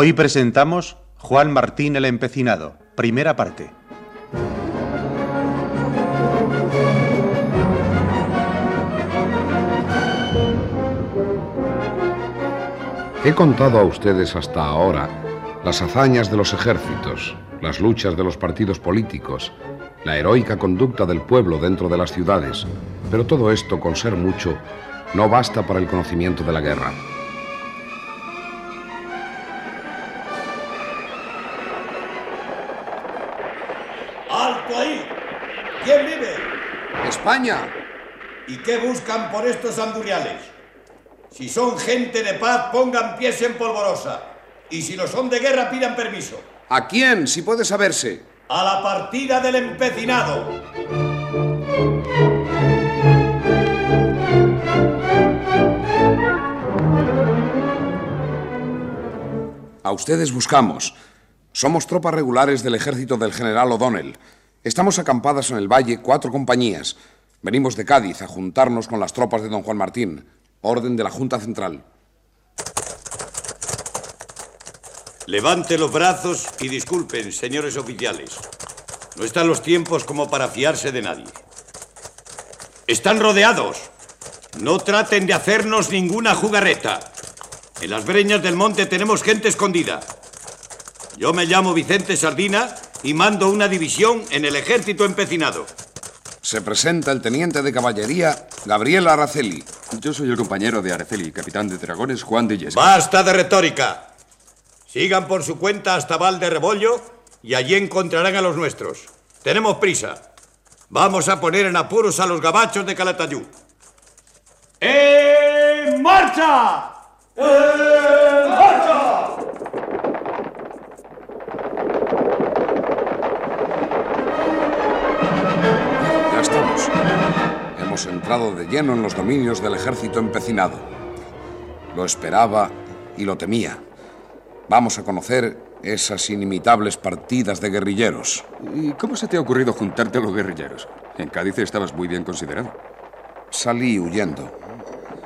Hoy presentamos Juan Martín el Empecinado, primera parte. He contado a ustedes hasta ahora las hazañas de los ejércitos, las luchas de los partidos políticos, la heroica conducta del pueblo dentro de las ciudades, pero todo esto, con ser mucho, no basta para el conocimiento de la guerra. España. ¿Y qué buscan por estos anduriales? Si son gente de paz, pongan pies en polvorosa. Y si lo son de guerra, pidan permiso. ¿A quién, si puede saberse? A la partida del empecinado. A ustedes buscamos. Somos tropas regulares del ejército del general O'Donnell. Estamos acampadas en el valle cuatro compañías. Venimos de Cádiz a juntarnos con las tropas de don Juan Martín. Orden de la Junta Central. Levante los brazos y disculpen, señores oficiales. No están los tiempos como para fiarse de nadie. Están rodeados. No traten de hacernos ninguna jugarreta. En las breñas del monte tenemos gente escondida. Yo me llamo Vicente Sardina y mando una división en el ejército empecinado. Se presenta el teniente de caballería Gabriel Araceli. Yo soy el compañero de Araceli, capitán de dragones Juan de Yesca. Basta de retórica. Sigan por su cuenta hasta Val de Rebollo y allí encontrarán a los nuestros. Tenemos prisa. Vamos a poner en apuros a los gabachos de Calatayud. ¡En marcha! ¡En marcha! Entrado de lleno en los dominios del ejército empecinado. Lo esperaba y lo temía. Vamos a conocer esas inimitables partidas de guerrilleros. ¿Y cómo se te ha ocurrido juntarte a los guerrilleros? En Cádiz estabas muy bien considerado. Salí huyendo.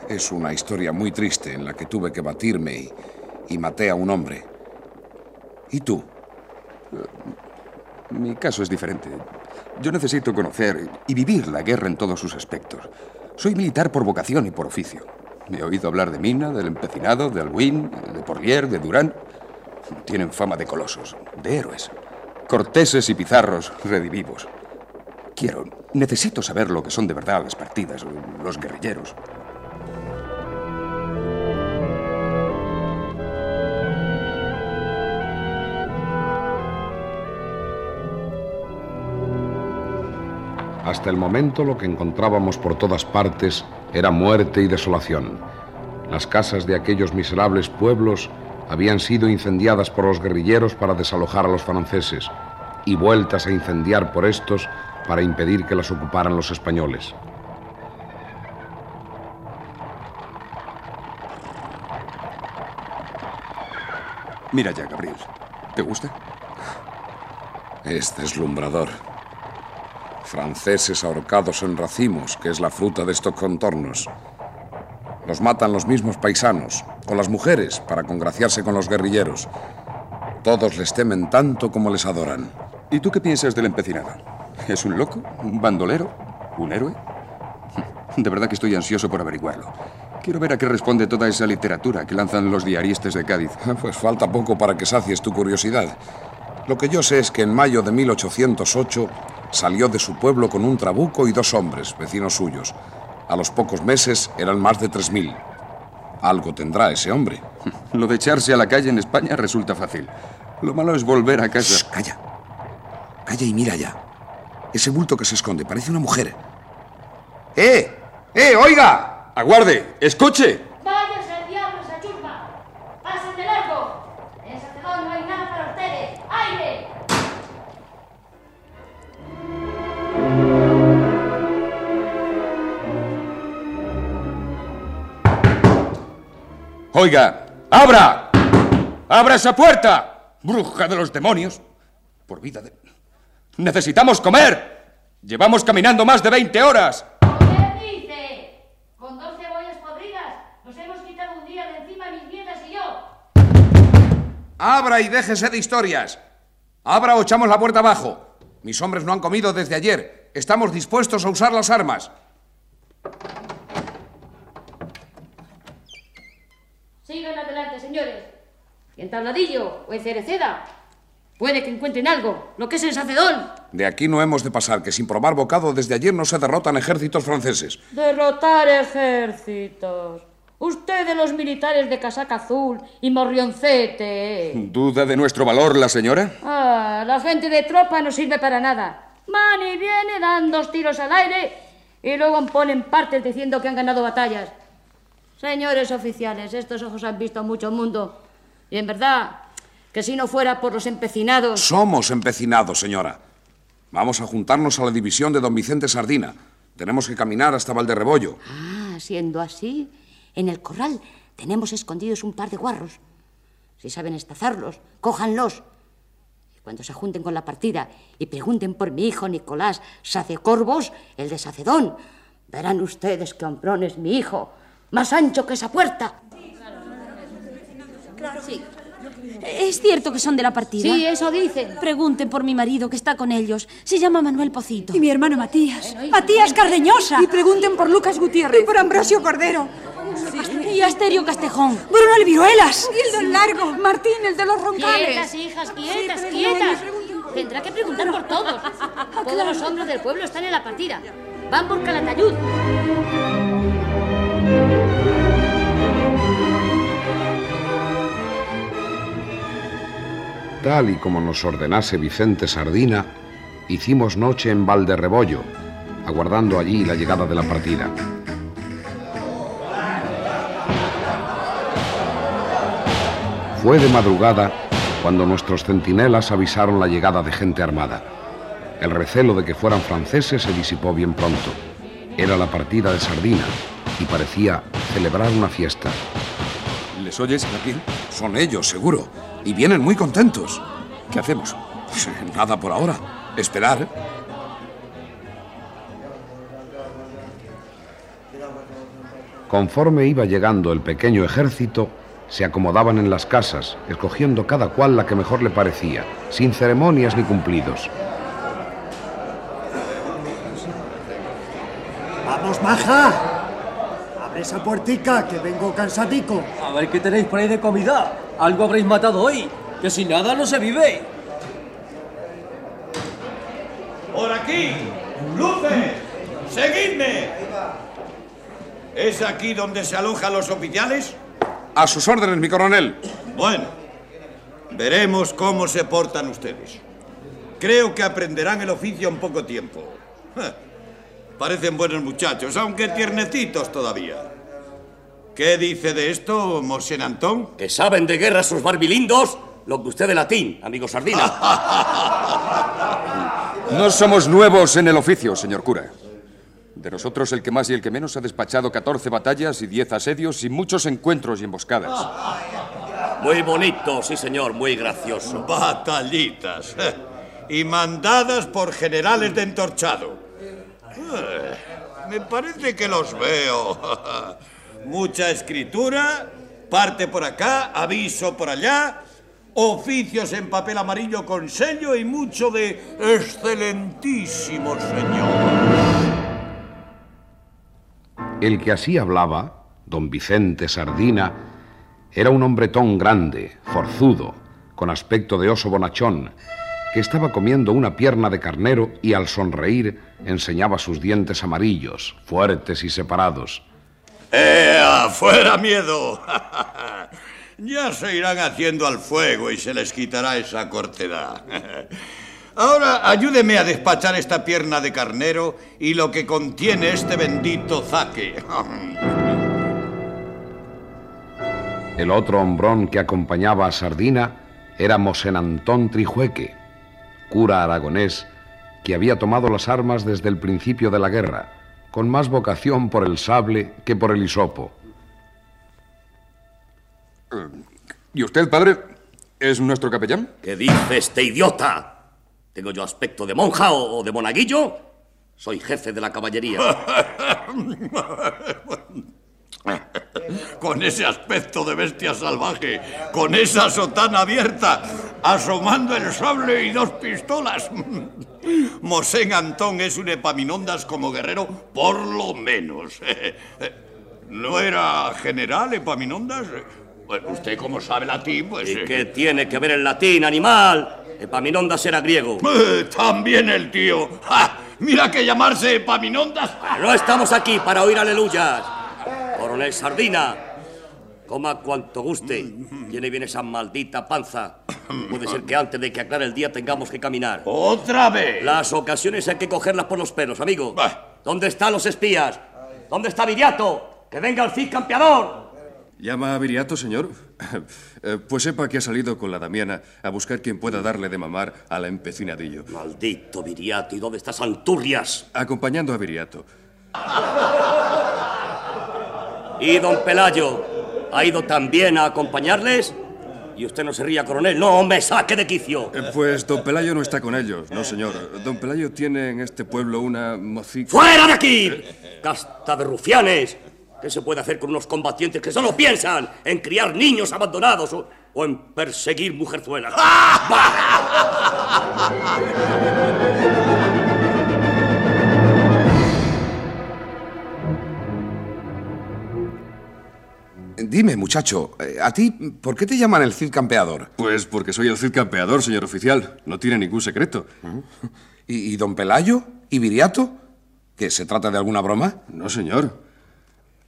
Es una historia muy triste en la que tuve que batirme y, y maté a un hombre. ¿Y tú? Mi caso es diferente. Yo necesito conocer y vivir la guerra en todos sus aspectos. Soy militar por vocación y por oficio. Me he oído hablar de Mina, del Empecinado, de Albuín, de Porlier, de Durán. Tienen fama de colosos, de héroes. Corteses y pizarros redivivos. Quiero, necesito saber lo que son de verdad las partidas, los guerrilleros. Hasta el momento lo que encontrábamos por todas partes era muerte y desolación. Las casas de aquellos miserables pueblos habían sido incendiadas por los guerrilleros para desalojar a los franceses y vueltas a incendiar por estos para impedir que las ocuparan los españoles. Mira ya, Gabriel. ¿Te gusta? Es deslumbrador. Franceses ahorcados en racimos, que es la fruta de estos contornos. Los matan los mismos paisanos, o las mujeres, para congraciarse con los guerrilleros. Todos les temen tanto como les adoran. ¿Y tú qué piensas del empecinado? ¿Es un loco? ¿Un bandolero? ¿Un héroe? De verdad que estoy ansioso por averiguarlo. Quiero ver a qué responde toda esa literatura que lanzan los diaristas de Cádiz. Pues falta poco para que sacies tu curiosidad. Lo que yo sé es que en mayo de 1808 salió de su pueblo con un trabuco y dos hombres, vecinos suyos. A los pocos meses eran más de 3.000. Algo tendrá ese hombre. Lo de echarse a la calle en España resulta fácil. Lo malo es volver a casa. Shh, calla. Calla y mira ya. Ese bulto que se esconde parece una mujer. ¡Eh! ¡Eh, oiga! ¡Aguarde! ¡Escuche! Oiga, abra. Abra esa puerta. Bruja de los demonios. Por vida de... Necesitamos comer. Llevamos caminando más de 20 horas. ¿Qué dice? Con dos cebollas podridas nos hemos quitado un día de encima mis nietas y yo. Abra y déjese de historias. Abra o echamos la puerta abajo. Mis hombres no han comido desde ayer. Estamos dispuestos a usar las armas. Sigan adelante, señores. Y en tabladillo o en cereceda. Puede que encuentren algo, lo que es en Sacedón. De aquí no hemos de pasar, que sin probar bocado desde ayer no se derrotan ejércitos franceses. Derrotar ejércitos. Ustedes los militares de casaca azul y morrioncete. ¿Duda de nuestro valor la señora? Ah, la gente de tropa no sirve para nada. Van y viene, dan dos tiros al aire y luego ponen partes diciendo que han ganado batallas. Señores oficiales, estos ojos han visto mucho mundo. Y en verdad, que si no fuera por los empecinados... Somos empecinados, señora. Vamos a juntarnos a la división de don Vicente Sardina. Tenemos que caminar hasta Valderrebollo. Ah, siendo así, en el corral tenemos escondidos un par de guarros. Si saben estazarlos, cójanlos. Y cuando se junten con la partida y pregunten por mi hijo Nicolás Sacecorvos, el de Sacedón, verán ustedes que hombrón es mi hijo, más ancho que esa puerta. Sí, ¿Es cierto que son de la partida? sí, eso dicen. Pregunten por mi marido que está con ellos. Se llama Manuel Pocito. Y mi hermano Matías. Matías Cardeñosa. Y pregunten por Lucas Gutiérrez. Y por Ambrosio Cordero. Y Asterio Castejón. Bruno el Viruelas. Y el del largo. Martín, el de los Quietas, roncales. hijas, quietas, Sí, quietas. por- Tendrá que preguntar por todos. Todos los hombres del pueblo están en la partida. Van por Calatayud. Tal y como nos ordenase Vicente Sardina, hicimos noche en Valderrebollo, aguardando allí la llegada de la partida. Fue de madrugada cuando nuestros centinelas avisaron la llegada de gente armada. El recelo de que fueran franceses se disipó bien pronto. Era la partida de Sardina y parecía celebrar una fiesta. ¿Les oyes, Martín? Son ellos, seguro. Y vienen muy contentos. ¿Qué hacemos? Pues, nada por ahora. Esperar. Conforme iba llegando el pequeño ejército, se acomodaban en las casas, escogiendo cada cual la que mejor le parecía, sin ceremonias ni cumplidos. ¡Vamos, maja! Esa puertica, que vengo cansadico. A ver qué tenéis por ahí de comida. Algo habréis matado hoy. Que sin nada no se vive. ¡Por aquí! ¡Luces! ¡Seguidme! ¿Es aquí donde se alojan los oficiales? A sus órdenes, mi coronel. Bueno, veremos cómo se portan ustedes. Creo que aprenderán el oficio en poco tiempo. Parecen buenos muchachos, aunque tiernecitos todavía. ¿Qué dice de esto, Mosén Antón? Que saben de guerra sus barbilindos lo que usted de latín, amigo Sardina. No somos nuevos en el oficio, señor cura. De nosotros el que más y el que menos ha despachado 14 batallas y 10 asedios y muchos encuentros y emboscadas. Muy bonito, sí señor, muy gracioso. Batallitas. eh, Y mandadas por generales de entorchado. Eh, Me parece que los veo. mucha escritura, parte por acá, aviso por allá, oficios en papel amarillo con sello y mucho de excelentísimo señor. El que así hablaba, don Vicente Sardina, era un hombretón grande, forzudo, con aspecto de oso bonachón, que estaba comiendo una pierna de carnero y al sonreír enseñaba sus dientes amarillos, fuertes y separados. ¡Ea! ¡Fuera miedo! ya se irán haciendo al fuego y se les quitará esa cortedad. Ahora ayúdeme a despachar esta pierna de carnero y lo que contiene este bendito zaque. El otro hombrón que acompañaba a Sardina era Mosén Antón Trijueque, cura aragonés que había tomado las armas desde el principio de la guerra, con más vocación por el sable que por el hisopo. ¿Y usted, padre, es nuestro capellán? ¿Qué dice este idiota? ¿Tengo yo aspecto de monja o de monaguillo? Soy jefe de la caballería. Con ese aspecto de bestia salvaje, con esa sotana abierta, asomando el sable y dos pistolas. Mosén Antón es un Epaminondas como guerrero, por lo menos. ¿No era general Epaminondas? Bueno, usted como sabe latín, pues... ¿Y qué tiene que ver el latín, animal? Epaminondas era griego. Eh, también el tío. Mira que llamarse Epaminondas. No estamos aquí para oír aleluyas. Coronel Sardina, coma cuanto guste. Tiene bien esa maldita panza. Puede ser que antes de que aclare el día tengamos que caminar. ¡Otra vez! Las ocasiones hay que cogerlas por los pelos, amigo. ¿Dónde están los espías? ¿Dónde está Viriato? ¡Que venga el Cid campeador! ¿Llama a Viriato, señor? Eh, pues sepa que ha salido con la Damiana a buscar quien pueda darle de mamar a la empecinadillo. Maldito Viriato, ¿y dónde está Santurrias? Acompañando a Viriato. ¿Y don Pelayo ha ido también a acompañarles? Y usted no se ría, coronel. No me saque de quicio. Eh, pues don Pelayo no está con ellos, no, señor. Don Pelayo tiene en este pueblo una mocica. ¡Fuera de aquí! ¡Casta de rufianes! ¿Qué se puede hacer con unos combatientes que solo piensan en criar niños abandonados o, o en perseguir mujerzuelas? Dime, muchacho, eh, ¿a ti por qué te llaman el Cid Campeador? Pues porque soy el Cid Campeador, señor oficial. No tiene ningún secreto. ¿Y, y don Pelayo? ¿Y Viriato? ¿Que se trata de alguna broma? No, señor.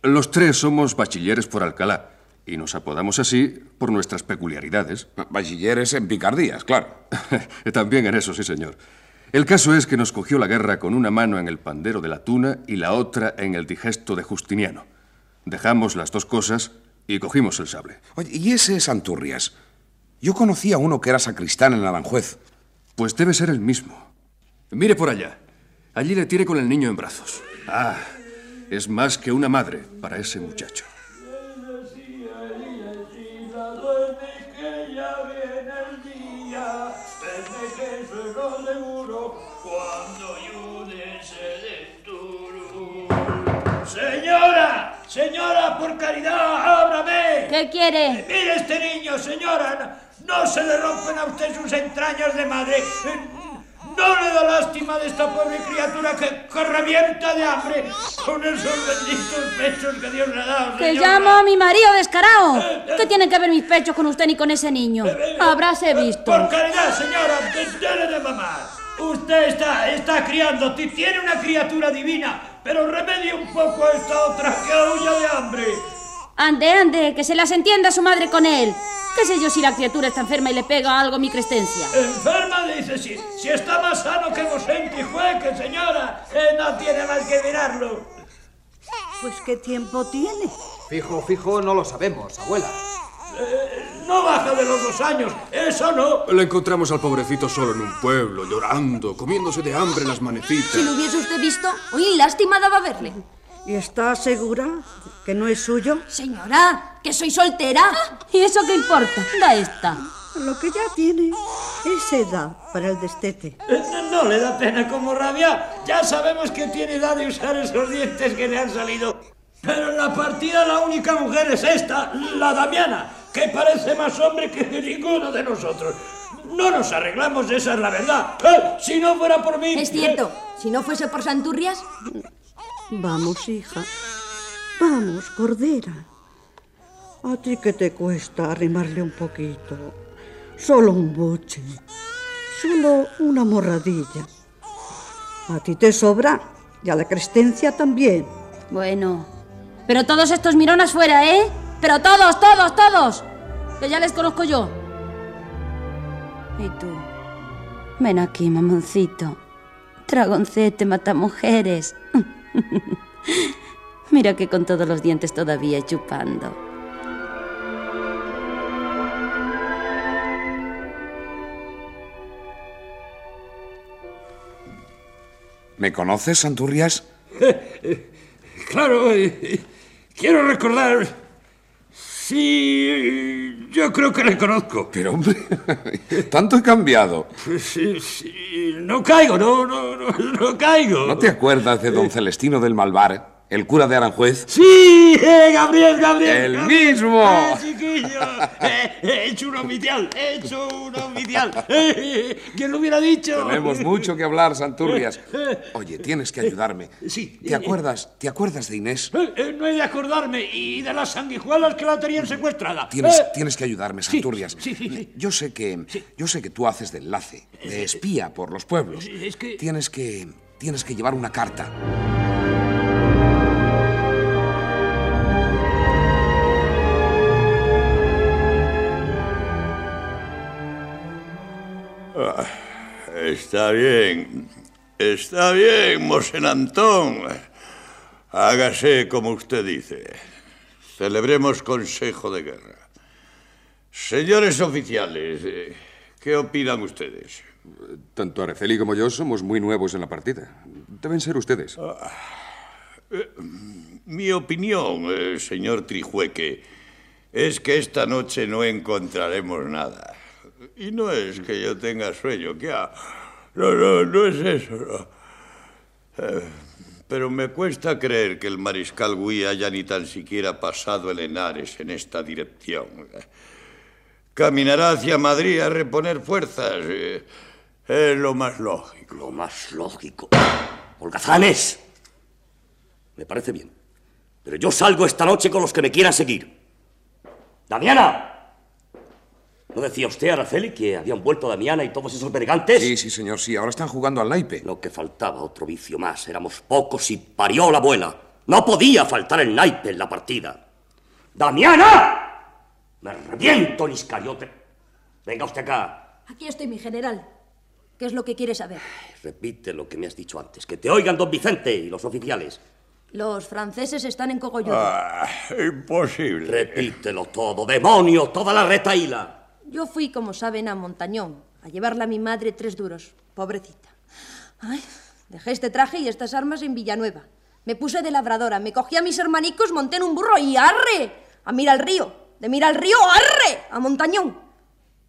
Los tres somos bachilleres por Alcalá y nos apodamos así por nuestras peculiaridades. Bachilleres en picardías, claro. También en eso, sí, señor. El caso es que nos cogió la guerra con una mano en el pandero de la tuna y la otra en el digesto de Justiniano. Dejamos las dos cosas y cogimos el sable. Oye, ¿y ese Santurrias? Yo conocí a uno que era sacristán en Aranjuez. Pues debe ser el mismo. Mire por allá. Allí le tiene con el niño en brazos. Ah, es más que una madre para ese muchacho. Señora, por caridad, ábrame. ¿Qué quiere? Mire este niño, señora. No se le rompen a usted sus entrañas de madre. ¿No le da lástima de esta pobre criatura que, que revienta de hambre con esos benditos pechos que Dios le ha dado? Señora? llamo a mi marido descarado. ¿Qué tienen que ver mis pechos con usted ni con ese niño? Habráse visto. Por caridad, señora, déle de mamar. Usted está, está criando, ti- tiene una criatura divina, pero remedie un poco a esta otra que aúlla de hambre. Ande, ande, que se las entienda su madre con él. ¿Qué sé yo si la criatura está enferma y le pega algo mi crestencia? Enferma, dice, si, si está más sano que Mosén Tijueque, señora, eh, no tiene más que mirarlo. Pues qué tiempo tiene. Fijo, fijo, no lo sabemos, abuela. No baja de los dos años, eso no. Le encontramos al pobrecito solo en un pueblo, llorando, comiéndose de hambre en las manecitas. Si lo hubiese usted visto, hoy lástima daba verle. ¿Y está segura que no es suyo? Señora, que soy soltera. ¿Y eso qué importa? Da esta. Lo que ya tiene es edad para el destete. Eh, No, no le da pena como rabia. Ya sabemos que tiene edad de usar esos dientes que le han salido. Pero en la partida la única mujer es esta, la Damiana, que parece más hombre que ninguno de nosotros. No nos arreglamos, esa es la verdad. Eh, Si no fuera por mí... Es cierto. Si no fuese por Santurrias, Vamos, hija. Vamos, Cordera. ¿A ti qué te cuesta arrimarle un poquito? Solo un buche. Solo una morradilla. A ti te sobra y a la Crescencia también. Bueno, pero todos estos mironas fuera, ¿eh? Pero todos, todos, todos. Que ya les conozco yo. Y tú. Ven aquí, mamoncito. Dragoncete mata mujeres. Mira que con todos los dientes todavía chupando. ¿Me conoces, Santurrias? Claro, eh, quiero recordar... Sí, yo creo que le conozco. Pero, hombre, tanto he cambiado. Sí, sí, no caigo, no, no, no, no caigo. ¿No te acuerdas de don Celestino del Malvar, el cura de Aranjuez? Sí, eh, Gabriel, Gabriel. ¡El Gabriel. mismo! Eh, chiquillo, eh, he hecho un oficial, he hecho un oficial. Eh, ¿Quién lo hubiera dicho? Tenemos mucho que hablar, Santurrias. Oye, tienes que ayudarme. Sí. ¿Te acuerdas, ¿te acuerdas de Inés? Eh, eh, no he de acordarme y de las sanguijuelas que la tenían secuestrada. Tienes, Eh, tienes que ayudarme, Santurrias. sí, sí, sí. Yo sé que yo sé que tú haces de enlace, de espía por los pueblos. Es que... Tienes que tienes que llevar una carta. Está bien. Está bien, Mosén Antón. Hágase como usted dice. Celebremos consejo de guerra. Señores oficiales, eh, ¿qué opinan ustedes? Tanto Araceli como yo somos muy nuevos en la partida. Deben ser ustedes. Eh, Mi opinión, eh, señor Trijueque, es que esta noche no encontraremos nada. Y no es que yo tenga sueño, que ah, no, no, no es eso. Eh, pero me cuesta creer que el mariscal Gui haya ni tan siquiera pasado el Henares en esta dirección. Caminará hacia Madrid a reponer fuerzas. eh, Es lo más lógico. Lo más lógico. Holgazanes. Me parece bien. Pero yo salgo esta noche con los que me quieran seguir. ¡Damiana! ¿No decía usted, Araceli, que habían vuelto Damiana y todos esos bergantes? Sí, sí, señor, sí. Ahora están jugando al naipe. Lo que faltaba, otro vicio más. Éramos pocos y parió la abuela. No podía faltar el naipe en la partida. ¡Damiana! Me reviento, Iscariote. Venga usted acá. aquí estoy, mi general. ¿Qué es lo que quiere saber? Repite lo que me has dicho antes. Que te oigan don Vicente y los oficiales. Los franceses están en Cogolludo. Ah, imposible. Repítelo todo, demonio, toda la retaíla. Yo fui, como saben, a Montañón a llevarle a mi madre tres duros. Pobrecita. Ay, dejé este traje y estas armas en Villanueva. Me puse de labradora, me cogí a mis hermanicos, monté en un burro y arre. A mira al río. De mira al río, arre. A Montañón.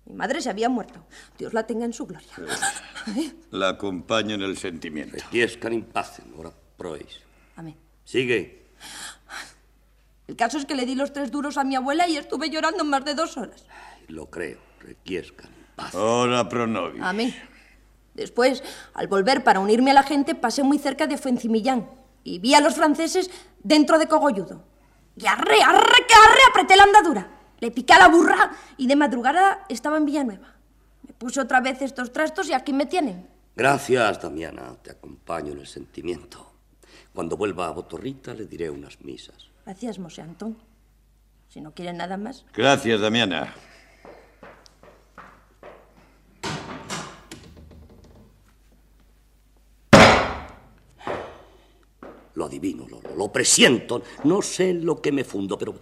Mi madre se había muerto. Dios la tenga en su gloria. La acompaño en el sentimiento. Requiescan in pacem, ora prois. Amén. Sigue. El caso es que le di los tres duros a mi abuela y estuve llorando más de dos horas. Lo creo. Requiescan in pacem. Ora pro nobis. Amén. Después, al volver para unirme a la gente, pasé muy cerca de Fuencimillán y vi a los franceses dentro de Cogolludo. Y arre, arre, que arre, apreté la andadura. Le piqué a la burra y de madrugada estaba en Villanueva. Me puse otra vez estos trastos y aquí me tienen. Gracias, Damiana. Te acompaño en el sentimiento. Cuando vuelva a Botorrita le diré unas misas. Gracias, Mosé Antón. Si no quieren nada más. Gracias, Damiana. Lo adivino, lo, lo- presiento. No sé lo que me fundo, pero,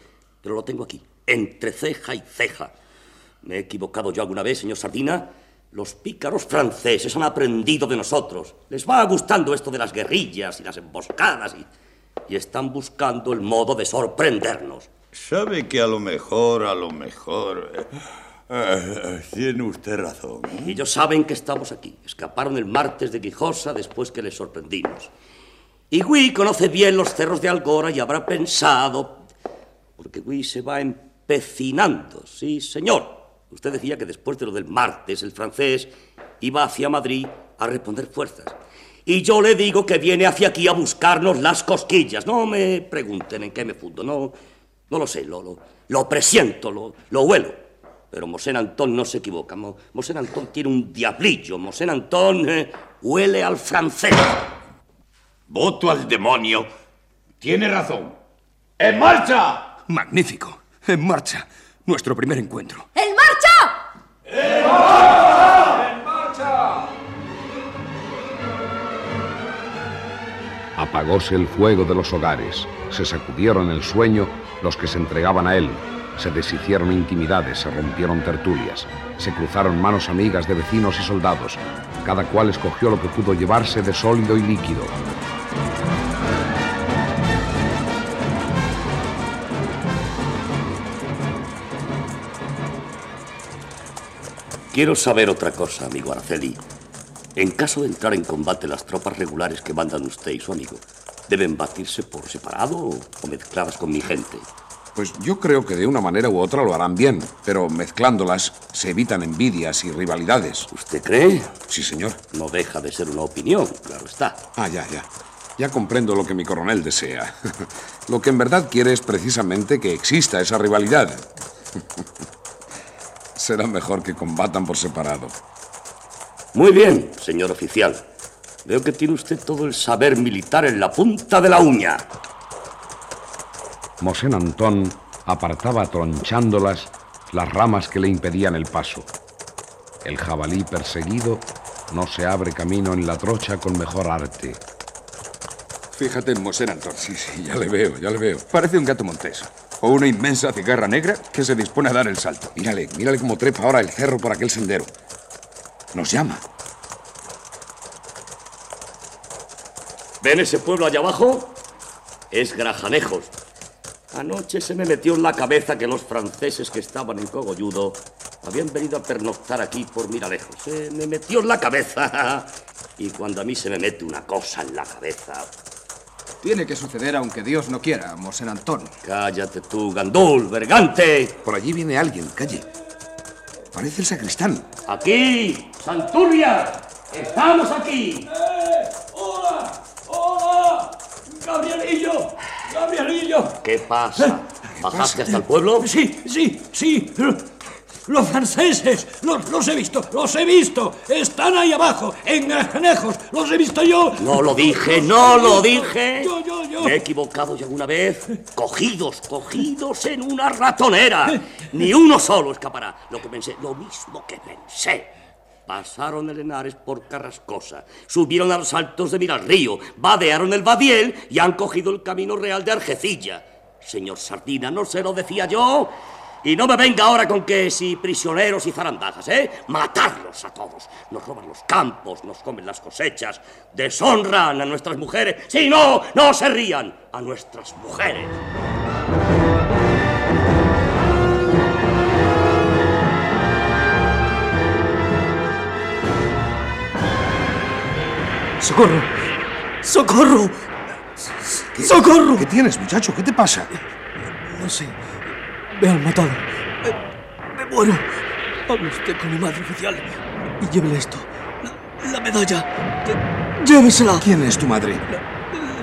pero lo tengo aquí, entre ceja y ceja. ¿Me he equivocado yo alguna vez, señor Sardina? Los pícaros franceses han aprendido de nosotros. Les va gustando esto de las guerrillas y las emboscadas y, y están buscando el modo de sorprendernos. Sabe que a lo mejor, a lo mejor... eh, eh, tiene usted razón. Ellos saben que estamos aquí. Escaparon el martes de Quijosa después que les sorprendimos. Y Gui conoce bien los cerros de Algora y habrá pensado... Porque Gui se va empecinando, sí, señor. Usted decía que después de lo del martes, el francés iba hacia Madrid a responder fuerzas. Y yo le digo que viene hacia aquí a buscarnos las cosquillas. No me pregunten en qué me fundo, no, no lo sé, lo, lo, presiento, lo, lo huelo. Pero Mosén Antón no se equivoca. Mo- Mosén Antón tiene un diablillo. Mosén Antón eh, huele al francés. Voto al demonio. Tiene razón. ¡En marcha! Magnífico. En marcha. Nuestro primer encuentro. ¡En marcha! Apagóse el fuego de los hogares, se sacudieron el sueño los que se entregaban a él, se deshicieron intimidades, se rompieron tertulias, se cruzaron manos amigas de vecinos y soldados, cada cual escogió lo que pudo llevarse de sólido y líquido. Quiero saber otra cosa, amigo Araceli. En caso de entrar en combate las tropas regulares que mandan usted y su amigo, ¿deben batirse por separado o mezcladas con mi gente? Pues yo creo que de una manera u otra lo harán bien, pero mezclándolas se evitan envidias y rivalidades. ¿Usted cree? Sí, señor. No deja de ser una opinión, claro está. Ah, ya, ya. Ya comprendo lo que mi coronel desea. Lo que en verdad quiere es precisamente que exista esa rivalidad. Será mejor que combatan por separado. Muy bien, señor oficial. Veo que tiene usted todo el saber militar en la punta de la uña. Mosén Antón apartaba tronchándolas las ramas que le impedían el paso. El jabalí perseguido no se abre camino en la trocha con mejor arte. Fíjate en Mosén Antón. Sí, sí, ya le veo, ya le veo. Parece un gato montés. O una inmensa cigarra negra que se dispone a dar el salto. Mírale, mírale cómo trepa ahora el cerro por aquel sendero. Nos llama. ¿Ven ese pueblo allá abajo? Es Grajanejos. Anoche se me metió en la cabeza que los franceses que estaban en Cogolludo habían venido a pernoctar aquí por Miralejos. Se me metió en la cabeza. Y cuando a mí se me mete una cosa en la cabeza. Tiene que suceder aunque Dios no quiera, Mosén Antón. Cállate tú, Gandul, vergante. Por allí viene alguien, calle. Parece el sacristán. Aquí, Santurria. Estamos aquí. ¡Hola! ¡Hola! ¡Gabrielillo! ¡Gabrielillo! ¿Qué pasa? ¿Bajaste hasta el pueblo? Sí, sí, sí. Los franceses, los, los he visto, los he visto. Están ahí abajo, en Granejos. Los he visto yo. No lo dije, no lo dije. Yo, yo, yo. ¿Me he equivocado yo alguna vez? Cogidos, cogidos en una ratonera. Ni uno solo escapará. Lo que pensé, lo mismo que pensé. Pasaron el Henares por Carrascosa, subieron a los altos de Miralrío, vadearon el Badiel y han cogido el camino real de Argecilla. Señor Sardina, ¿no se lo decía yo? Y no me venga ahora con que si prisioneros y zarandajas, ¿eh? Matarlos a todos. Nos roban los campos, nos comen las cosechas, deshonran a nuestras mujeres. Si no, no se rían a nuestras mujeres. ¡Socorro! ¡Socorro! ¡Socorro! ¿Qué tienes, muchacho? ¿Qué te pasa? No sé. Me han matado. Me, me muero. Hable usted con mi madre oficial y llévele esto. La, la medalla. Llévesela. ¿Quién es tu madre?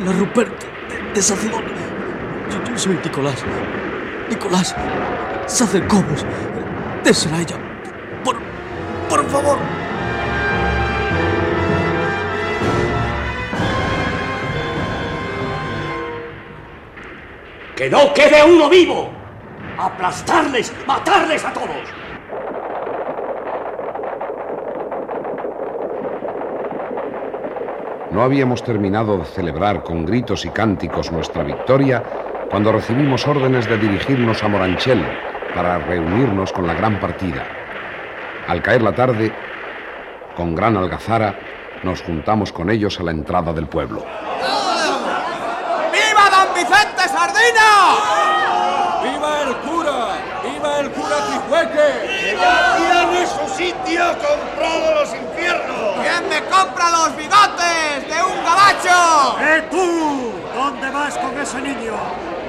La Ruperto de, de Sacedón. Yo, yo soy Nicolás. Nicolás. Sacercobos. Désela a ella. Por, por favor. ¡Que no quede uno vivo! ¡Aplastarles! ¡Matarles a todos! No habíamos terminado de celebrar con gritos y cánticos nuestra victoria cuando recibimos órdenes de dirigirnos a Moranchel para reunirnos con la gran partida. Al caer la tarde, con gran algazara, nos juntamos con ellos a la entrada del pueblo. ¡Viva don Vicente Sardina! ¡Viva el cura! ¡Viva el cura Trijueque! ¡Que ya tiene su sitio comprado los infiernos! ¿Quién me compra los bigotes de un gabacho? ¡Eh, tú! ¿Dónde vas con ese niño?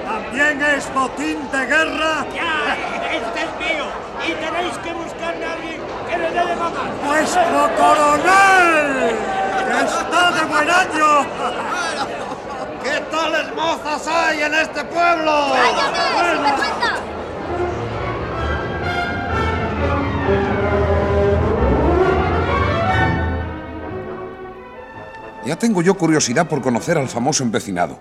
¿También es botín de guerra? ¡Ya! ¡Este es mío! Y tenéis que buscarle a alguien que le dé de mamar. ¡Nuestro coronel! ¡Que está de buen año! ¿Qué tales mozas hay en este pueblo? ¡Cállate, sinvergüenza! Ya tengo yo curiosidad por conocer al famoso empecinado.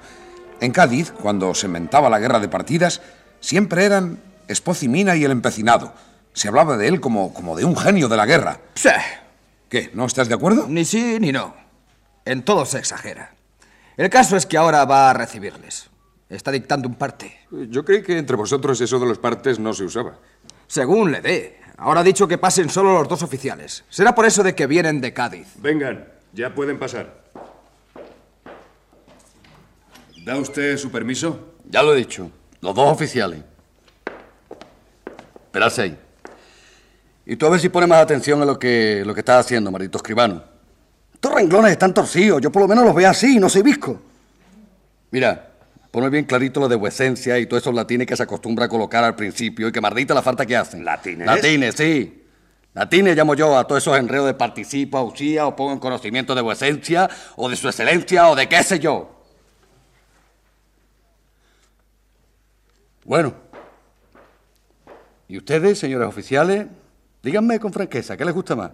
En Cádiz, cuando se inventaba la guerra de partidas, siempre eran Espocimina y el empecinado. Se hablaba de él como, como de un genio de la guerra. Sí. ¿Qué? ¿No estás de acuerdo? Ni sí ni no. En todo se exagera. El caso es que ahora va a recibirles. Está dictando un parte. Yo creí que entre vosotros eso de los partes no se usaba. Según le dé. Ahora ha dicho que pasen solo los dos oficiales. Será por eso de que vienen de Cádiz. Vengan, ya pueden pasar. ¿Da usted su permiso? Ya lo he dicho. Los dos oficiales. Esperarse ahí. Y tú a ver si pones más atención en lo que, lo que estás haciendo, maldito escribano. Estos renglones están torcidos. Yo por lo menos los veo así, no soy visco. Mira, pone bien clarito lo de vuecencia y todos esos latines que se acostumbra a colocar al principio y que maldita la falta que hacen. ¿Latines? Latines, sí. Latines llamo yo a todos esos enredos de participo, ausía o pongo en conocimiento de vuecencia o de su excelencia o de qué sé yo. Bueno. ¿Y ustedes, señores oficiales? Díganme con franqueza, ¿qué les gusta más?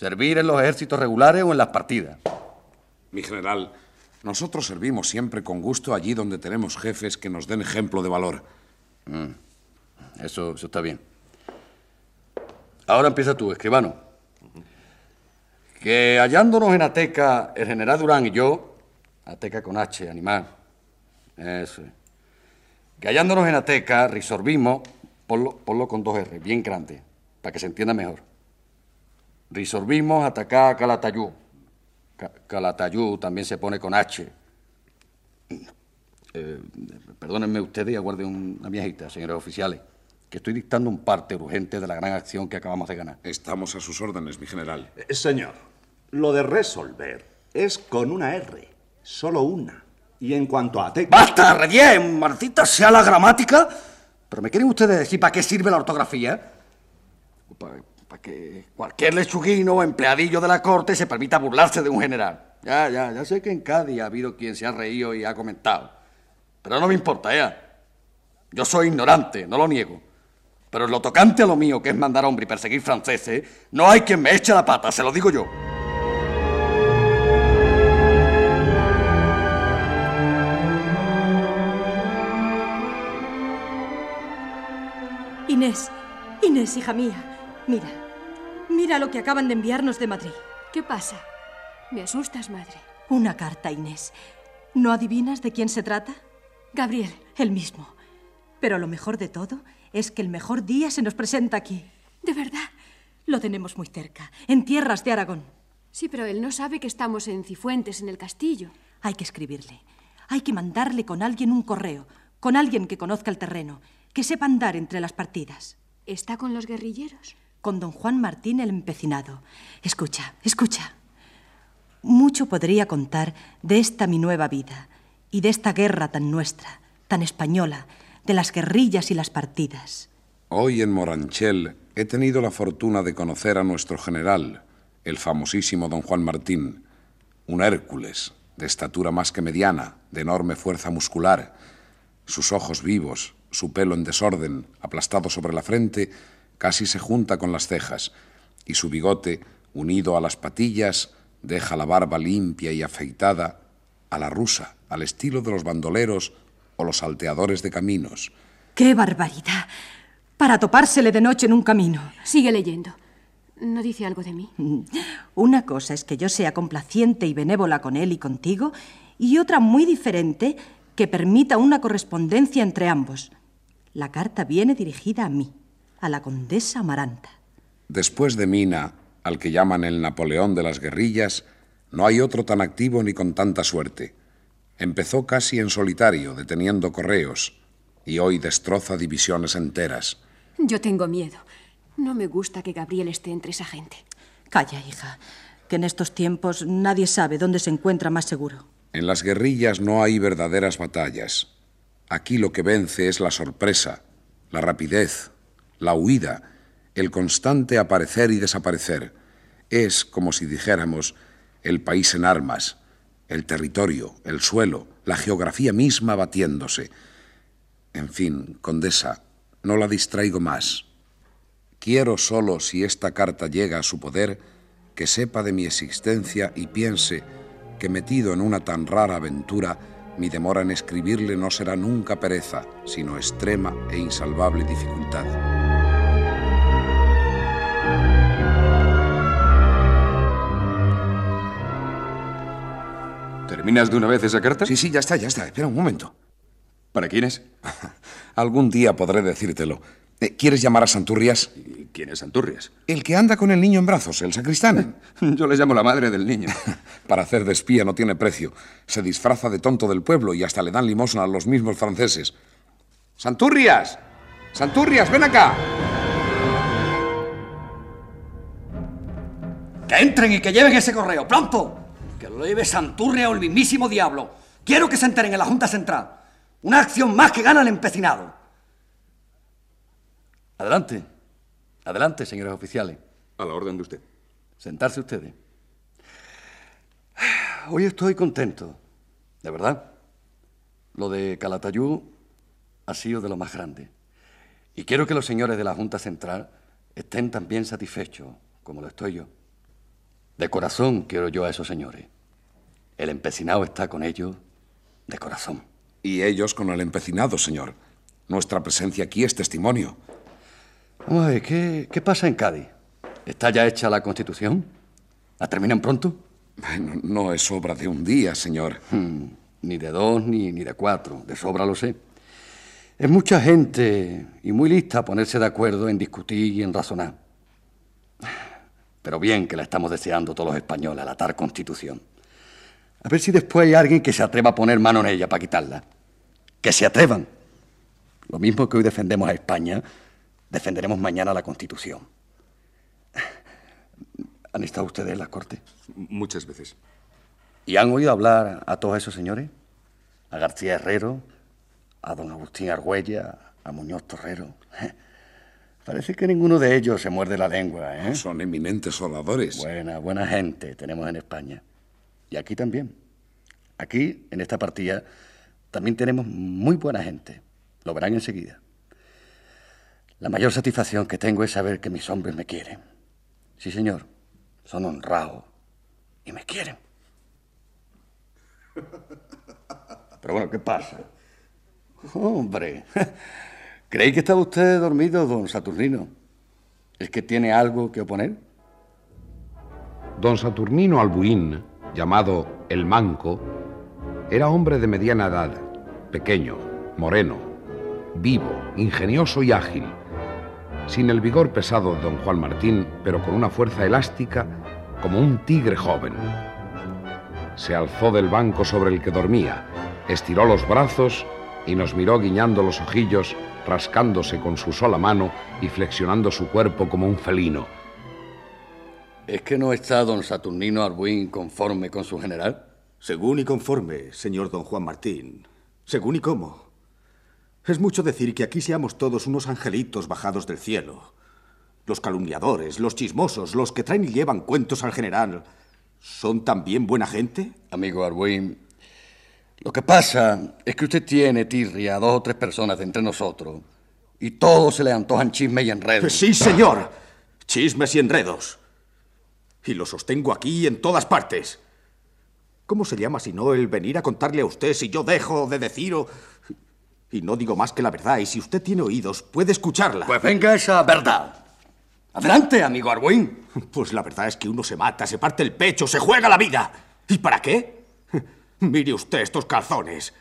¿Servir en los ejércitos regulares o en las partidas? Mi general, nosotros servimos siempre con gusto allí donde tenemos jefes que nos den ejemplo de valor. Mm, Eso, eso está bien. Ahora empieza tú, escribano. Que hallándonos en Ateca, el general Durán y yo, Ateca con H, animal, eso. es. Que hallándonos en Ateca, resolvimos, ponlo, ponlo con dos R, bien grande, para que se entienda mejor. Resolvimos atacar a Calatayud. Ca- Calatayud también se pone con H. Eh, perdónenme ustedes y aguarden un- una viejita, señores oficiales, que estoy dictando un parte urgente de la gran acción que acabamos de ganar. Estamos a sus órdenes, mi general. Eh, Señor, lo de resolver es con una R, solo una. Y en cuanto a Ateca... ¡Basta, Reyes! ¡Maldita sea la gramática! ¿Pero me quieren ustedes decir para qué sirve la ortografía? Para que cualquier lechuguino o empleadillo de la corte se permita burlarse de un general. Ya, ya, ya sé que en Cádiz ha habido quien se ha reído y ha comentado. Pero no me importa, ya. Yo soy ignorante, no lo niego. Pero en lo tocante a lo mío, que es mandar a hombre y perseguir franceses, no hay quien me eche la pata, se lo digo yo. Inés, Inés, hija mía, mira, mira lo que acaban de enviarnos de Madrid. ¿Qué pasa? Me asustas, madre. Una carta, Inés. ¿No adivinas de quién se trata? Gabriel, el mismo. Pero lo mejor de todo es que el mejor día se nos presenta aquí. ¿De verdad? Lo tenemos muy cerca, en tierras de Aragón. Sí, pero él no sabe que estamos en Cifuentes, en el castillo. Hay que escribirle. Hay que mandarle con alguien un correo, con alguien que conozca el terreno, que sepa andar entre las partidas. ¿Está con los guerrilleros? Con don Juan Martín el empecinado. Escucha, escucha. Mucho podría contar de esta mi nueva vida y de esta guerra tan nuestra, tan española, de las guerrillas y las partidas. Hoy en Moranchel he tenido la fortuna de conocer a nuestro general, el famosísimo don Juan Martín, un Hércules, de estatura más que mediana, de enorme fuerza muscular. Sus ojos vivos, su pelo en desorden, aplastado sobre la frente, casi se junta con las cejas, y su bigote, unido a las patillas, deja la barba limpia y afeitada a la rusa, al estilo de los bandoleros o los salteadores de caminos. ¡Qué barbaridad! Para topársele de noche en un camino. Sigue leyendo. ¿No dice algo de mí? Una cosa es que yo sea complaciente y benévola con él y contigo, y otra muy diferente que permita una correspondencia entre ambos. La carta viene dirigida a mí, a la condesa Amaranta. Después de Mina, al que llaman el Napoleón de las guerrillas, no hay otro tan activo ni con tanta suerte. Empezó casi en solitario, deteniendo correos, y hoy destroza divisiones enteras. Yo tengo miedo. No me gusta que Gabriel esté entre esa gente. Calla, hija. que en estos tiempos nadie sabe dónde se encuentra más seguro. En las guerrillas no hay verdaderas batallas. Aquí lo que vence es la sorpresa, la rapidez, la huida, el constante aparecer y desaparecer. Es como si dijéramos el país en armas, el territorio, el suelo, la geografía misma batiéndose. En fin, condesa, no la distraigo más. Quiero solo, si esta carta llega a su poder, que sepa de mi existencia y piense que metido en una tan rara aventura, mi demora en escribirle no será nunca pereza, sino extrema e insalvable dificultad. ¿Terminas de una vez esa carta? Sí, sí, ya está, ya está. Espera un momento. ¿Para quién es? Algún día podré decírtelo. Eh, ¿Quieres llamar a Santurrias? ¿Quién es Santurrias? El que anda con el niño en brazos, el sacristán. Yo le llamo la madre del niño. Para hacer de espía no tiene precio. Se disfraza de tonto del pueblo y hasta le dan limosna a los mismos franceses. ¡Santurrias! ¡Santurrias, ven acá! Que entren y que lleven ese correo, pronto. Que lo lleve Santurria o el mismísimo diablo. Quiero que se enteren en la Junta Central. Una acción más que gana el empecinado. Adelante. Adelante, señores oficiales. A la orden de usted. Sentarse ustedes. Hoy estoy contento, de verdad. Lo de Calatayú ha sido de lo más grande. Y quiero que los señores de la Junta Central estén también satisfechos, como lo estoy yo. De corazón quiero yo a esos señores. El empecinado está con ellos de corazón. Y ellos con el empecinado, señor. Nuestra presencia aquí es testimonio. Vamos a ver, ¿qué, qué pasa en Cádiz? ¿Está ya hecha la Constitución? ¿La terminan pronto? Bueno, no es obra de un día, señor. Hmm, ni de dos ni, ni de cuatro. De sobra lo sé. Es mucha gente y muy lista a ponerse de acuerdo en discutir y en razonar. Pero bien que la estamos deseando todos los españoles, la tal Constitución. A ver si después hay alguien que se atreva a poner mano en ella para quitarla. Que se atrevan. Lo mismo que hoy defendemos a España, defenderemos mañana la Constitución. ¿Han estado ustedes en la corte? Muchas veces. ¿Y han oído hablar a todos esos señores? A García Herrero, a don Agustín Argüella, a Muñoz Torrero. Parece que ninguno de ellos se muerde la lengua, ¿eh? Son eminentes oradores. Buena, buena gente tenemos en España. Y aquí también. Aquí, en esta partida, también tenemos muy buena gente. Lo verán enseguida. La mayor satisfacción que tengo es saber que mis hombres me quieren. Sí, señor. Son honrados y me quieren. Pero bueno, ¿qué pasa? Hombre, ¿creí que estaba usted dormido, don Saturnino? ¿Es que tiene algo que oponer? Don Saturnino Albuín, llamado el Manco, era hombre de mediana edad, pequeño, moreno, vivo, ingenioso y ágil, sin el vigor pesado de don Juan Martín, pero con una fuerza elástica como un tigre joven. Se alzó del banco sobre el que dormía, estiró los brazos y nos miró guiñando los ojillos, rascándose con su sola mano y flexionando su cuerpo como un felino. ¿Es que no está don Saturnino Arbuín conforme con su general? Según y conforme, señor don Juan Martín. Según y cómo. Es mucho decir que aquí seamos todos unos angelitos bajados del cielo. Los calumniadores, los chismosos, los que traen y llevan cuentos al general, ¿son también buena gente? Amigo Arbuín, lo que pasa es que usted tiene tirria a dos o tres personas de entre nosotros y todos se le antojan chismes y enredos. Sí, señor. Chismes y enredos. Y lo sostengo aquí y en todas partes. ¿Cómo se llama si no el venir a contarle a usted si yo dejo de decir o... Y no digo más que la verdad, y si usted tiene oídos, puede escucharla. Pues venga esa verdad. Adelante, amigo Arbuín. Pues la verdad es que uno se mata, se parte el pecho, se juega la vida. ¿Y para qué? Mire usted estos calzones.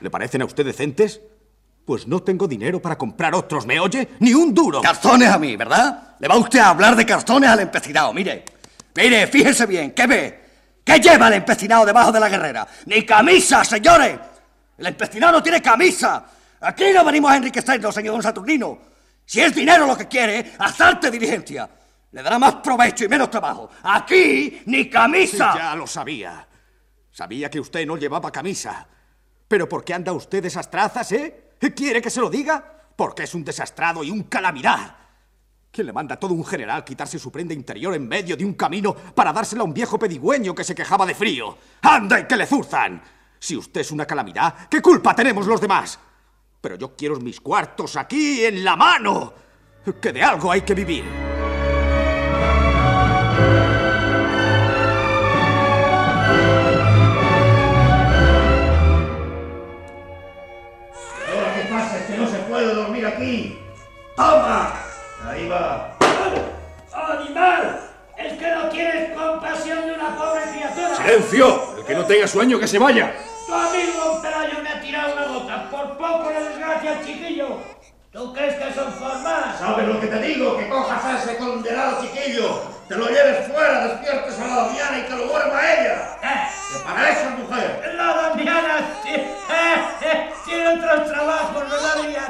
¿Le parecen a usted decentes? Pues no tengo dinero para comprar otros, ¿me oye? ¡Ni un duro! Calzones a mí, ¿verdad? Le va usted a hablar de calzones al empecinado, mire. Mire, fíjese bien, ¿qué ve? ¿Qué lleva el empecinado debajo de la guerrera? ¡Ni camisa, señores! El empecinado no tiene camisa. Aquí no venimos a enriquecernos, señor don Saturnino. Si es dinero lo que quiere, asalte diligencia. Le dará más provecho y menos trabajo. Aquí, ni camisa. Sí, ya lo sabía. Sabía que usted no llevaba camisa. ¿Pero por qué anda usted de esas trazas, eh? ¿Quiere que se lo diga? Porque es un desastrado y un calamidad. ¿Quién le manda a todo un general quitarse su prenda interior en medio de un camino para dársela a un viejo pedigüeño que se quejaba de frío? ¡Anda y que le zurzan! Si usted es una calamidad, ¿qué culpa tenemos los demás? Pero yo quiero mis cuartos aquí, en la mano. Que de algo hay que vivir. Aquí. ¡Toma! Ahí va. ¡Animal! ¿Es que no tienes compasión de una pobre criatura? ¡Silencio! El que no tenga sueño, que se vaya. Tu amigo Don Pelayo me ha tirado una gota. Por poco le desgracia al chiquillo. ¿Tú crees que son formas? ¿Sabes lo que te digo? Que cojas a ese condenado chiquillo, te lo lleves fuera, despiertes a la Damiana y que lo duerma ella. Que para eso es mujer. La Damiana eh, eh, tiene otros trabajos, ¿verdad, Viriato?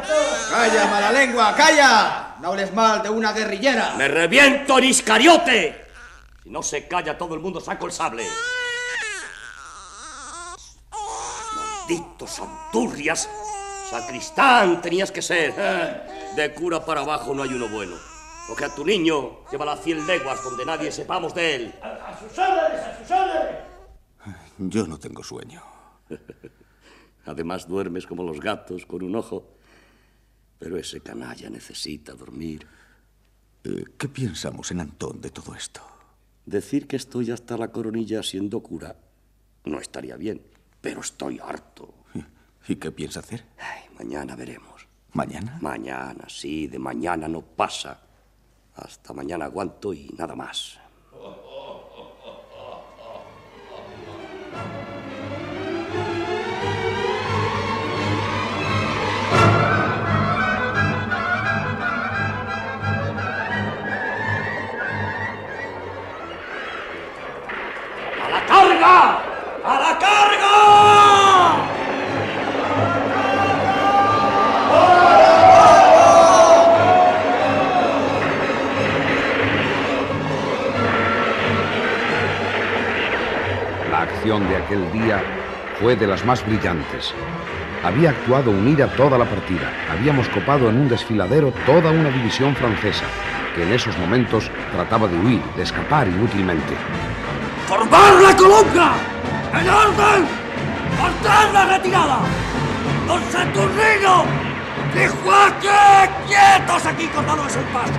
¡Calla, mala lengua, calla! No hables mal de una guerrillera. ¡Me reviento en Iscariote! Si no se calla todo el mundo, saco el sable. Malditos Santurrias. Sacristán tenías que ser. eh. De cura para abajo no hay uno bueno. Coge a tu niño, llévala a cien leguas donde nadie sepamos de él. A sus órdenes, a sus órdenes. Yo no tengo sueño. Además duermes como los gatos con un ojo. Pero ese canalla necesita dormir. Eh, ¿Qué piensamos en Antón de todo esto? Decir que estoy hasta la coronilla siendo cura no estaría bien, pero estoy harto. ¿Y qué piensa hacer? Ay, mañana veremos. ¿Mañana? Mañana, sí, de mañana no pasa. Hasta mañana aguanto y nada más. ¡A la carga! La acción de aquel día fue de las más brillantes. Había actuado unida toda la partida. Habíamos copado en un desfiladero toda una división francesa, que en esos momentos trataba de huir, de escapar inútilmente. ¡Formar la columna! ¡En orden! ¡Cortar la retirada! ¡Don Saturnino! ¡Tijuaque! ¡Quietos aquí, cortados el paso!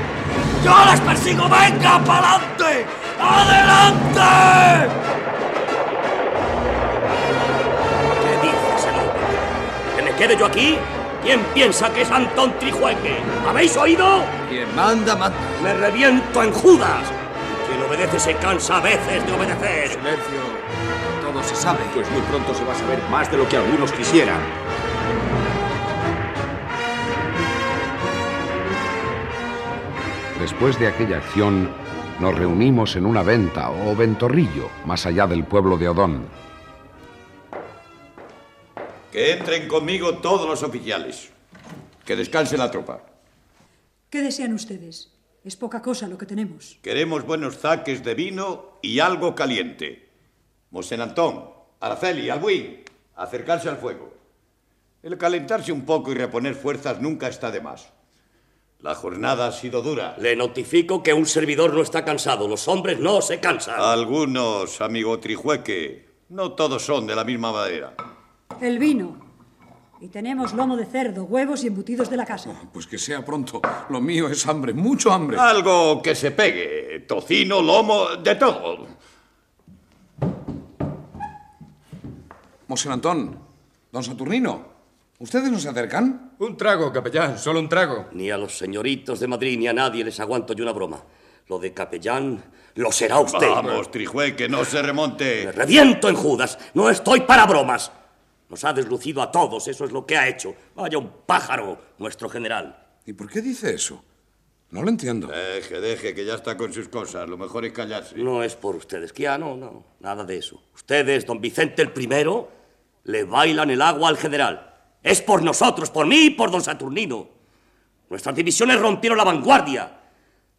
¡Yo les persigo! ¡Venga, para adelante! ¡Adelante! ¿Qué dices, el hombre? ¿Que me quede yo aquí? ¿Quién piensa que es Antón Trijueque? ¿Habéis oído? Quien manda, manda. ¡Me reviento en Judas! Quien obedece se cansa a veces de obedecer. Silencio. Todo se sabe. Pues muy pronto se va a saber más de lo que algunos quisieran. Después de aquella acción, nos reunimos en una venta o ventorrillo más allá del pueblo de Odón. Que entren conmigo todos los oficiales. Que descanse la tropa. ¿Qué desean ustedes? Es poca cosa lo que tenemos. Queremos buenos zaques de vino y algo caliente. Mosén Antón, Araceli, Albuín, acercarse al fuego. El calentarse un poco y reponer fuerzas nunca está de más. La jornada ha sido dura. Le notifico que un servidor no está cansado. Los hombres no se cansan. Algunos, amigo Trijueque, no todos son de la misma madera. El vino. Y tenemos lomo de cerdo, huevos y embutidos de la casa. Pues que sea pronto. Lo mío es hambre, mucho hambre. Algo que se pegue. Tocino, lomo, de todo. Mosén Antón, don Saturnino, ¿ustedes no se acercan? Un trago, capellán, solo un trago. Ni a los señoritos de Madrid ni a nadie les aguanto yo una broma. Lo de capellán lo será usted. Vamos, Trijueque, no se remonte. Me reviento en Judas. No estoy para bromas. Nos ha deslucido a todos, eso es lo que ha hecho. Vaya un pájaro, nuestro general. ¿Y por qué dice eso? No lo entiendo. Deje, deje, que ya está con sus cosas. Lo mejor es callarse. No es por ustedes, que ya no, no, nada de eso. Ustedes, don Vicente el primero, le bailan el agua al general. Es por nosotros, por mí y por don Saturnino. Nuestras divisiones rompieron la vanguardia.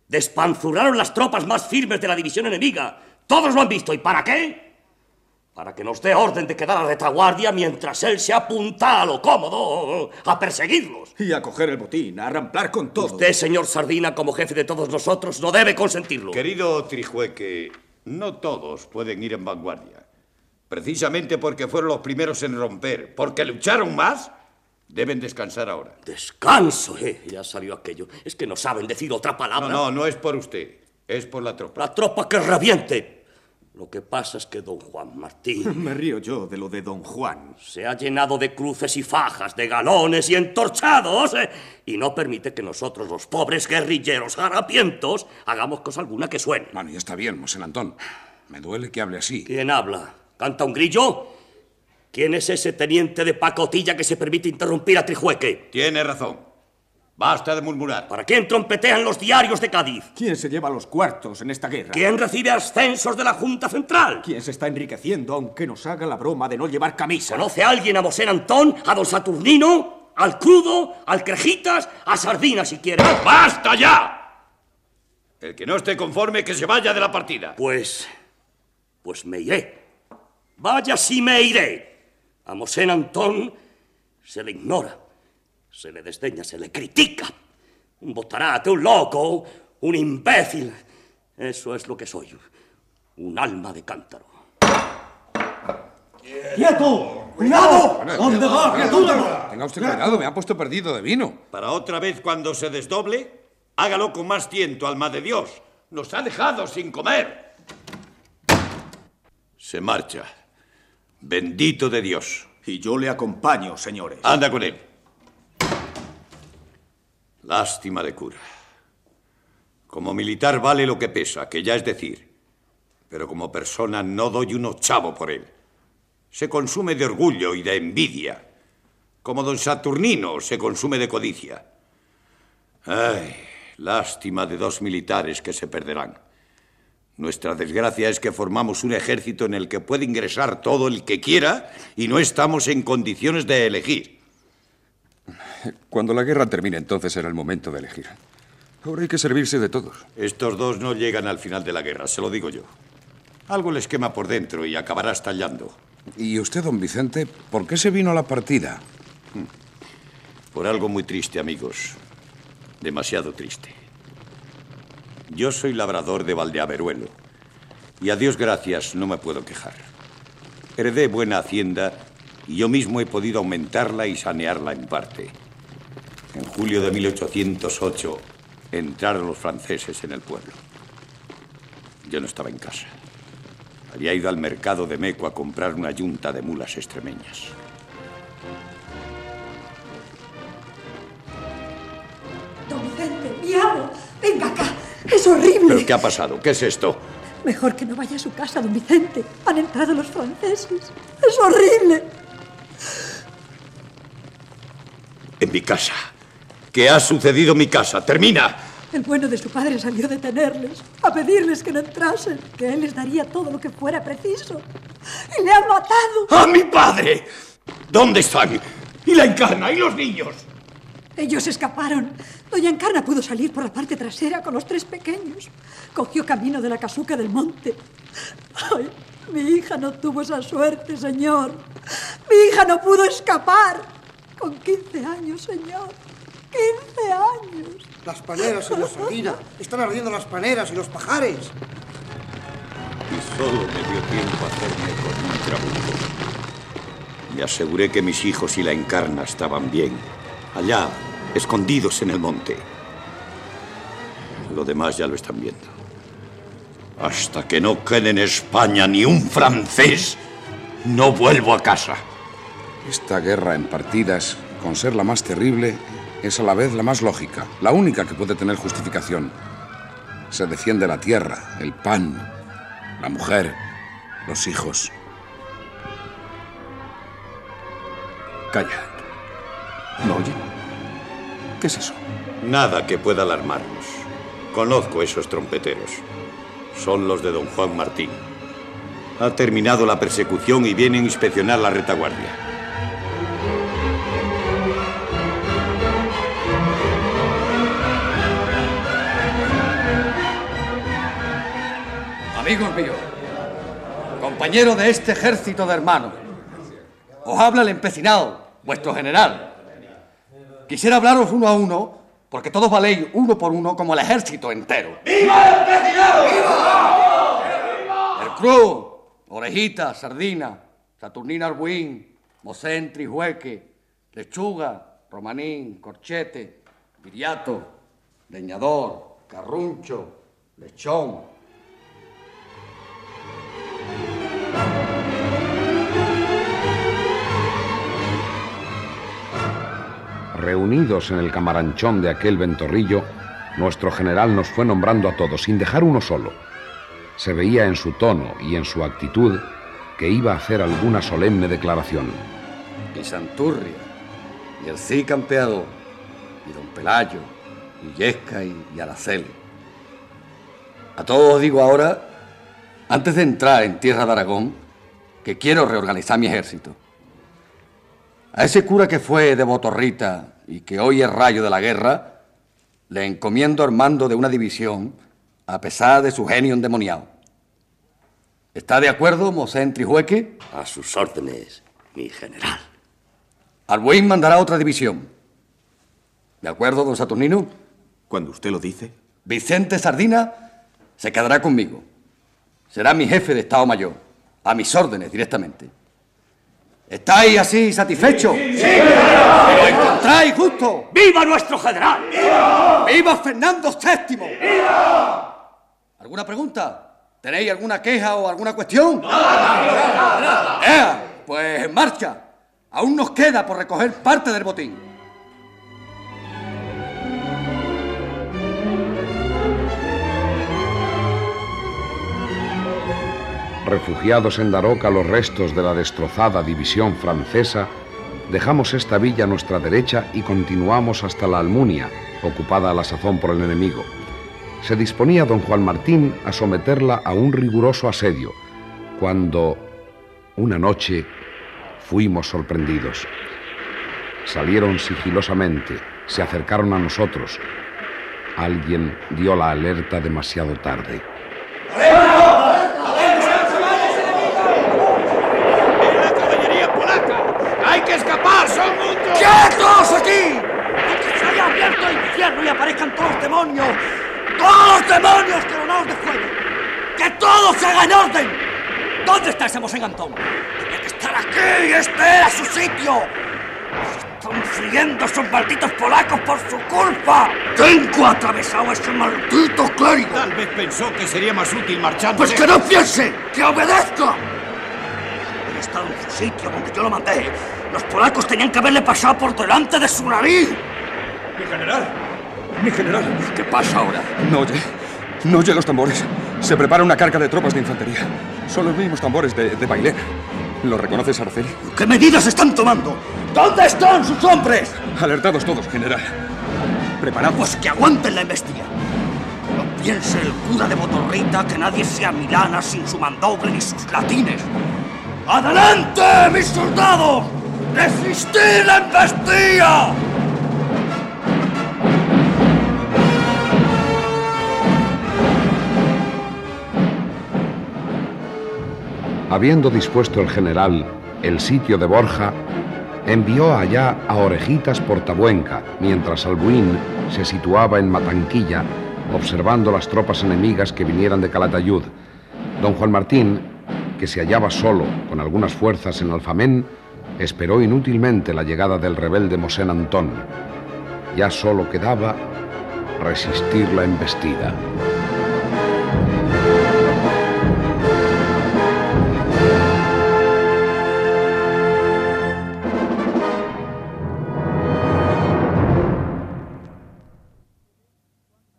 Despanzuraron las tropas más firmes de la división enemiga. Todos lo han visto. ¿Y para qué? Para que nos dé orden de quedar a retaguardia mientras él se apunta a lo cómodo a perseguirlos. Y a coger el botín, a ramplar con todo. Usted, señor Sardina, como jefe de todos nosotros, no debe consentirlo. Querido Trijueque, no todos pueden ir en vanguardia. Precisamente porque fueron los primeros en romper, porque lucharon más, deben descansar ahora. Descanso, eh. Ya salió aquello. Es que no saben decir otra palabra. No, no, no es por usted. Es por la tropa. La tropa que reviente. Lo que pasa es que don Juan Martín Me río yo de lo de don Juan. se ha llenado de cruces y fajas, de galones y entorchados, eh, y no permite que nosotros, los pobres guerrilleros harapientos, hagamos cosa alguna que suene. Bueno, ya está bien, Mosén Antón. Me duele que hable así. ¿Quién habla? ¿Canta un grillo? ¿Quién es ese teniente de pacotilla que se permite interrumpir a Trijueque? Tiene razón. Basta de murmurar. ¿Para quién trompetean los diarios de Cádiz? ¿Quién se lleva los cuartos en esta guerra? ¿Quién recibe ascensos de la Junta Central? ¿Quién se está enriqueciendo aunque nos haga la broma de no llevar camisa? ¿Conoce alguien a Mosén Antón, a don Saturnino, al Crudo, al Crejitas, a Sardina si quiere? ¡Basta ya! El que no esté conforme, que se vaya de la partida. Pues. Pues me iré. Vaya si me iré. A Mosén Antón se le ignora, se le desdeña, se le critica. Un botarate, un loco, un imbécil. Eso es lo que soy. Un alma de cántaro. ¡Quieto! ¡Cuidado! ¿Dónde va, criatura? Tenga usted cuidado, me ha puesto perdido de vino. Para otra vez cuando se desdoble, hágalo con más tiento, alma de Dios. Nos ha dejado sin comer. Se marcha. Bendito de Dios. Y yo le acompaño, señores. Anda con él. Lástima de cura. Como militar vale lo que pesa, que ya es decir. Pero como persona no doy un ochavo por él. Se consume de orgullo y de envidia. Como don Saturnino se consume de codicia. Ay, lástima de dos militares que se perderán. Nuestra desgracia es que formamos un ejército en el que puede ingresar todo el que quiera y no estamos en condiciones de elegir. Cuando la guerra termine, entonces será el momento de elegir. Ahora hay que servirse de todos. Estos dos no llegan al final de la guerra, se lo digo yo. Algo les quema por dentro y acabará estallando. ¿Y usted, don Vicente, por qué se vino a la partida? Por algo muy triste, amigos. Demasiado triste. Yo soy labrador de Valdeaveruelo. Y a Dios gracias no me puedo quejar. Heredé buena hacienda y yo mismo he podido aumentarla y sanearla en parte. En julio de 1808 entraron los franceses en el pueblo. Yo no estaba en casa. Había ido al mercado de Meco a comprar una yunta de mulas extremeñas. Don Vicente, mi amo, venga acá. Es horrible. ¿Pero qué ha pasado? ¿Qué es esto? Mejor que no vaya a su casa, don Vicente. Han entrado los franceses. Es horrible. En mi casa. ¿Qué ha sucedido en mi casa? ¡Termina! El bueno de su padre salió a detenerles, a pedirles que no entrasen, que él les daría todo lo que fuera preciso. Y le han matado. ¡A mi padre! ¿Dónde están? ¿Y la encarna? ¿Y los niños? Ellos escaparon. Doña Encarna pudo salir por la parte trasera con los tres pequeños. Cogió camino de la casuca del monte. Ay, mi hija no tuvo esa suerte, señor. Mi hija no pudo escapar. Con 15 años, señor. 15 años. Las paneras, señor Sardina. Están ardiendo las paneras y los pajares. Y solo me dio tiempo a hacerme con un trabuco. Me aseguré que mis hijos y la encarna estaban bien. Allá, escondidos en el monte. Lo demás ya lo están viendo. Hasta que no quede en España ni un francés, no vuelvo a casa. Esta guerra en partidas, con ser la más terrible, es a la vez la más lógica, la única que puede tener justificación. Se defiende la tierra, el pan, la mujer, los hijos. Calla. ¿No oye? ¿Qué es eso? Nada que pueda alarmarnos. Conozco esos trompeteros. Son los de don Juan Martín. Ha terminado la persecución y vienen a inspeccionar la retaguardia. Amigos míos, compañeros de este ejército de hermanos, os habla el empecinado, vuestro general. Quisiera hablaros uno a uno, porque todos valéis uno por uno como el ejército entero. ¡Viva el empecinado! El Cruz, Orejita, Sardina, Saturnina Arbuín, Mosén, Trijueque, Lechuga, Romanín, Corchete, Viriato, Leñador, Carruncho, Lechón. Reunidos en el camaranchón de aquel ventorrillo, nuestro general nos fue nombrando a todos sin dejar uno solo. Se veía en su tono y en su actitud que iba a hacer alguna solemne declaración. Y Santurria, y el Cid Campeador, y Don Pelayo, y Yesca y, y Araceli. A todos os digo ahora, antes de entrar en tierra de Aragón, que quiero reorganizar mi ejército. A ese cura que fue de Botorrita y que hoy es rayo de la guerra, le encomiendo el mando de una división a pesar de su genio endemoniado. ¿Está de acuerdo, Mosén Trijueque? A sus órdenes, mi general. Albuín mandará otra división. ¿De acuerdo, don Saturnino? Cuando usted lo dice. Vicente Sardina se quedará conmigo. Será mi jefe de Estado Mayor. A mis órdenes directamente. ¿Estáis así satisfechos? Sí, sí, ¿Lo encontráis justo? ¡Viva nuestro general! ¡Viva! ¡Viva Fernando VII! ¡Viva! ¿Alguna pregunta? ¿Tenéis alguna queja o alguna cuestión? ¡Ea! Pues en marcha. Aún nos queda por recoger parte del botín. Refugiados en Daroca los restos de la destrozada división francesa, dejamos esta villa a nuestra derecha y continuamos hasta la Almunia, ocupada a la sazón por el enemigo. Se disponía don Juan Martín a someterla a un riguroso asedio, cuando una noche fuimos sorprendidos. Salieron sigilosamente, se acercaron a nosotros. Alguien dio la alerta demasiado tarde. ¡Hay que escapar! ¡Son muchos! ¡Quietos aquí! ¡Que se haya abierto el infierno y aparezcan todos los demonios! ¡Todos los demonios coronados de fuego! ¡Que todo se haga en orden! ¿Dónde está ese Mosén Antón? Tenía que estar aquí! ¡Este era su sitio! ¡Se están friendo esos malditos polacos por su culpa! ¡Tengo atravesado a ese maldito clérigo! Tal vez pensó que sería más útil marchando. ¡Pues que no piense! ¡Que obedezca! Había estado en su sitio donde yo lo mandé. Los polacos tenían que haberle pasado por delante de su nariz. Mi general. Mi general. ¿Qué pasa ahora? No oye. No oye los tambores. Se prepara una carga de tropas de infantería. Son los mismos tambores de, de Bailén. ¿Lo reconoces, Araceli? ¿Qué medidas están tomando? ¿Dónde están sus hombres? Alertados todos, general. Preparados. Pues que aguanten la embestida. No piense el cura de Motorrita que nadie sea Milana sin su mandoble ni sus latines. ¡Adelante, mis soldados! ¡Resistir la embestida! Habiendo dispuesto el general el sitio de Borja, envió allá a Orejitas por Tabuenca, mientras Albuín se situaba en Matanquilla, observando las tropas enemigas que vinieran de Calatayud. Don Juan Martín, que se hallaba solo con algunas fuerzas en Alfamén, esperó inútilmente la llegada del rebelde Mosén Antón. Ya solo quedaba resistir la embestida.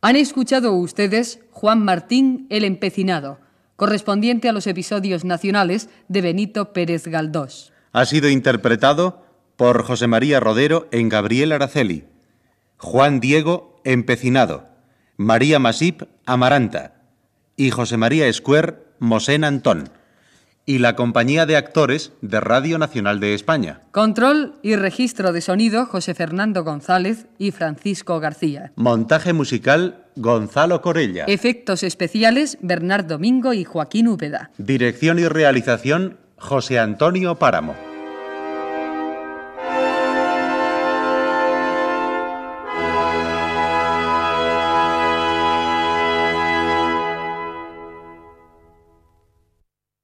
Han escuchado ustedes Juan Martín el Empecinado, correspondiente a los episodios nacionales de Benito Pérez Galdós. Ha sido interpretado por José María Rodero en Gabriel Araceli, Juan Diego Empecinado, María Masip Amaranta y José María Escuer Mosén Antón. Y la Compañía de Actores de Radio Nacional de España. Control y registro de sonido José Fernando González y Francisco García. Montaje musical Gonzalo Corella. Efectos especiales Bernardo Domingo y Joaquín Úbeda. Dirección y realización José Antonio Páramo.